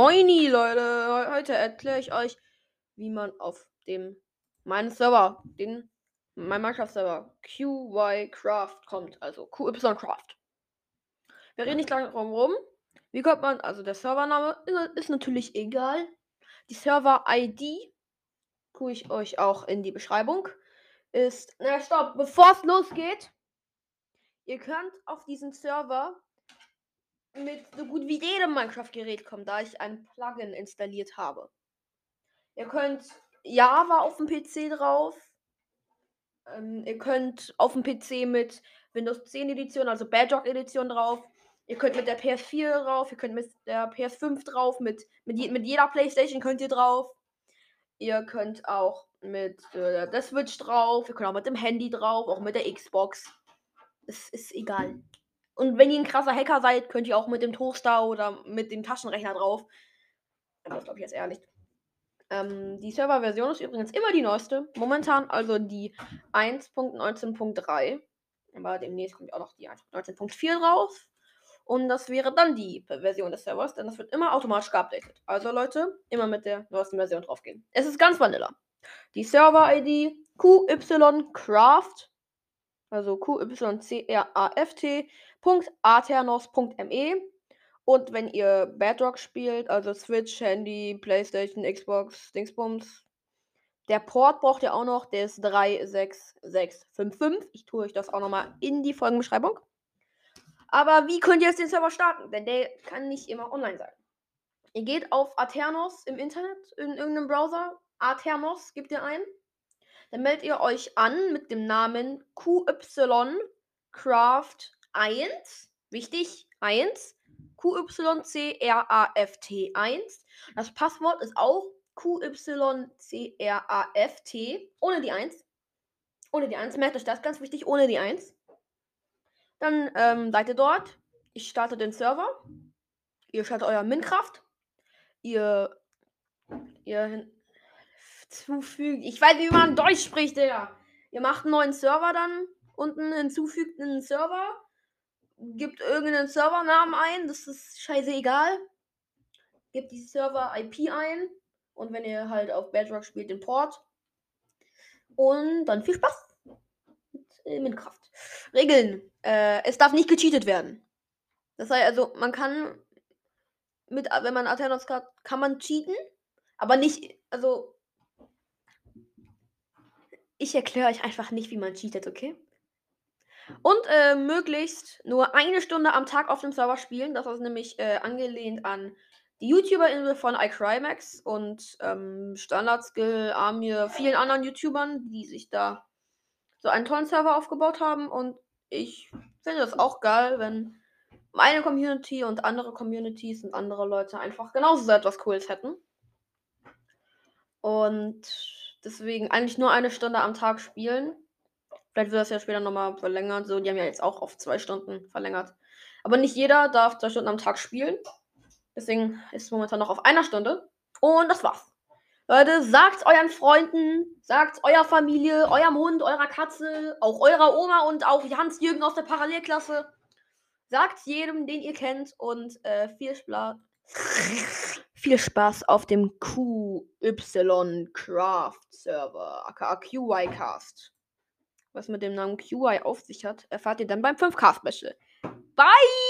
Moini, Leute. Heute erkläre ich euch, wie man auf dem meinen Server, den mein Minecraft-Server QY Craft kommt, also QY Craft. Wir reden nicht lange drum rum. Wie kommt man, also der Servername ist natürlich egal. Die Server-ID tue ich euch auch in die Beschreibung. Ist, na stopp, bevor es losgeht, ihr könnt auf diesen Server mit so gut wie jedem Minecraft-Gerät kommen, da ich ein Plugin installiert habe. Ihr könnt Java auf dem PC drauf. Ähm, ihr könnt auf dem PC mit Windows 10 Edition, also Bedrock Edition drauf. Ihr könnt mit der PS4 drauf, ihr könnt mit der PS5 drauf, mit, mit, je, mit jeder Playstation könnt ihr drauf. Ihr könnt auch mit äh, der Switch drauf, ihr könnt auch mit dem Handy drauf, auch mit der Xbox. Es ist egal. Und wenn ihr ein krasser Hacker seid, könnt ihr auch mit dem Toaster oder mit dem Taschenrechner drauf. Aber das glaube ich jetzt eher nicht. Ähm, die Serverversion ist übrigens immer die neueste. Momentan also die 1.19.3. Aber demnächst kommt auch noch die 1.19.4 drauf. Und das wäre dann die Version des Servers, denn das wird immer automatisch geupdatet. Also Leute, immer mit der neuesten Version draufgehen. Es ist ganz vanilla. Die Server-ID QYCraft also QYCRAFT.aternos.me. Und wenn ihr Bedrock spielt, also Switch, Handy, Playstation, Xbox, Dingsbums, der Port braucht ihr auch noch, der ist 36655. Ich tue euch das auch nochmal in die Folgenbeschreibung. Aber wie könnt ihr jetzt den Server starten? Denn der kann nicht immer online sein. Ihr geht auf Aternos im Internet, in irgendeinem Browser. Aternos gibt ihr ein. Dann meldet ihr euch an mit dem Namen QYCraft 1. Wichtig, 1. QYCRAFT 1. Das Passwort ist auch QYCRAFT ohne die 1. Ohne die 1. Merkt euch das, ganz wichtig, ohne die 1. Dann ähm, seid ihr dort. Ich starte den Server. Ihr startet euer Minecraft. Ihr, ihr zufügen. Ich weiß wie man Deutsch spricht, Digga. Ihr macht einen neuen Server dann. Unten hinzufügt einen Server. Gibt irgendeinen Servernamen ein. Das ist scheißegal. Gebt die Server-IP ein. Und wenn ihr halt auf Bedrock spielt, den Port. Und dann viel Spaß mit äh, Minecraft. Regeln. Äh, es darf nicht gecheatet werden. Das heißt also, man kann mit, wenn man Athenos hat, kann man cheaten, aber nicht, also ich erkläre euch einfach nicht, wie man cheatet, okay? Und äh, möglichst nur eine Stunde am Tag auf dem Server spielen. Das ist nämlich äh, angelehnt an die YouTuber-Insel von iCrymax und ähm, Standardskill, Amir, vielen anderen YouTubern, die sich da so einen tollen Server aufgebaut haben. Und ich finde das auch geil, wenn meine Community und andere Communities und andere Leute einfach genauso so etwas Cooles hätten. Und Deswegen eigentlich nur eine Stunde am Tag spielen. Vielleicht wird das ja später nochmal verlängert. So, die haben ja jetzt auch auf zwei Stunden verlängert. Aber nicht jeder darf zwei Stunden am Tag spielen. Deswegen ist es momentan noch auf einer Stunde. Und das war's. Leute, sagt euren Freunden, sagt eurer Familie, eurem Hund, eurer Katze, auch eurer Oma und auch Hans-Jürgen aus der Parallelklasse. Sagt jedem, den ihr kennt und äh, viel Spaß. Viel Spaß auf dem QY Craft Server, aka QI Cast. Was mit dem Namen QI auf sich hat, erfahrt ihr dann beim 5K Special. Bye!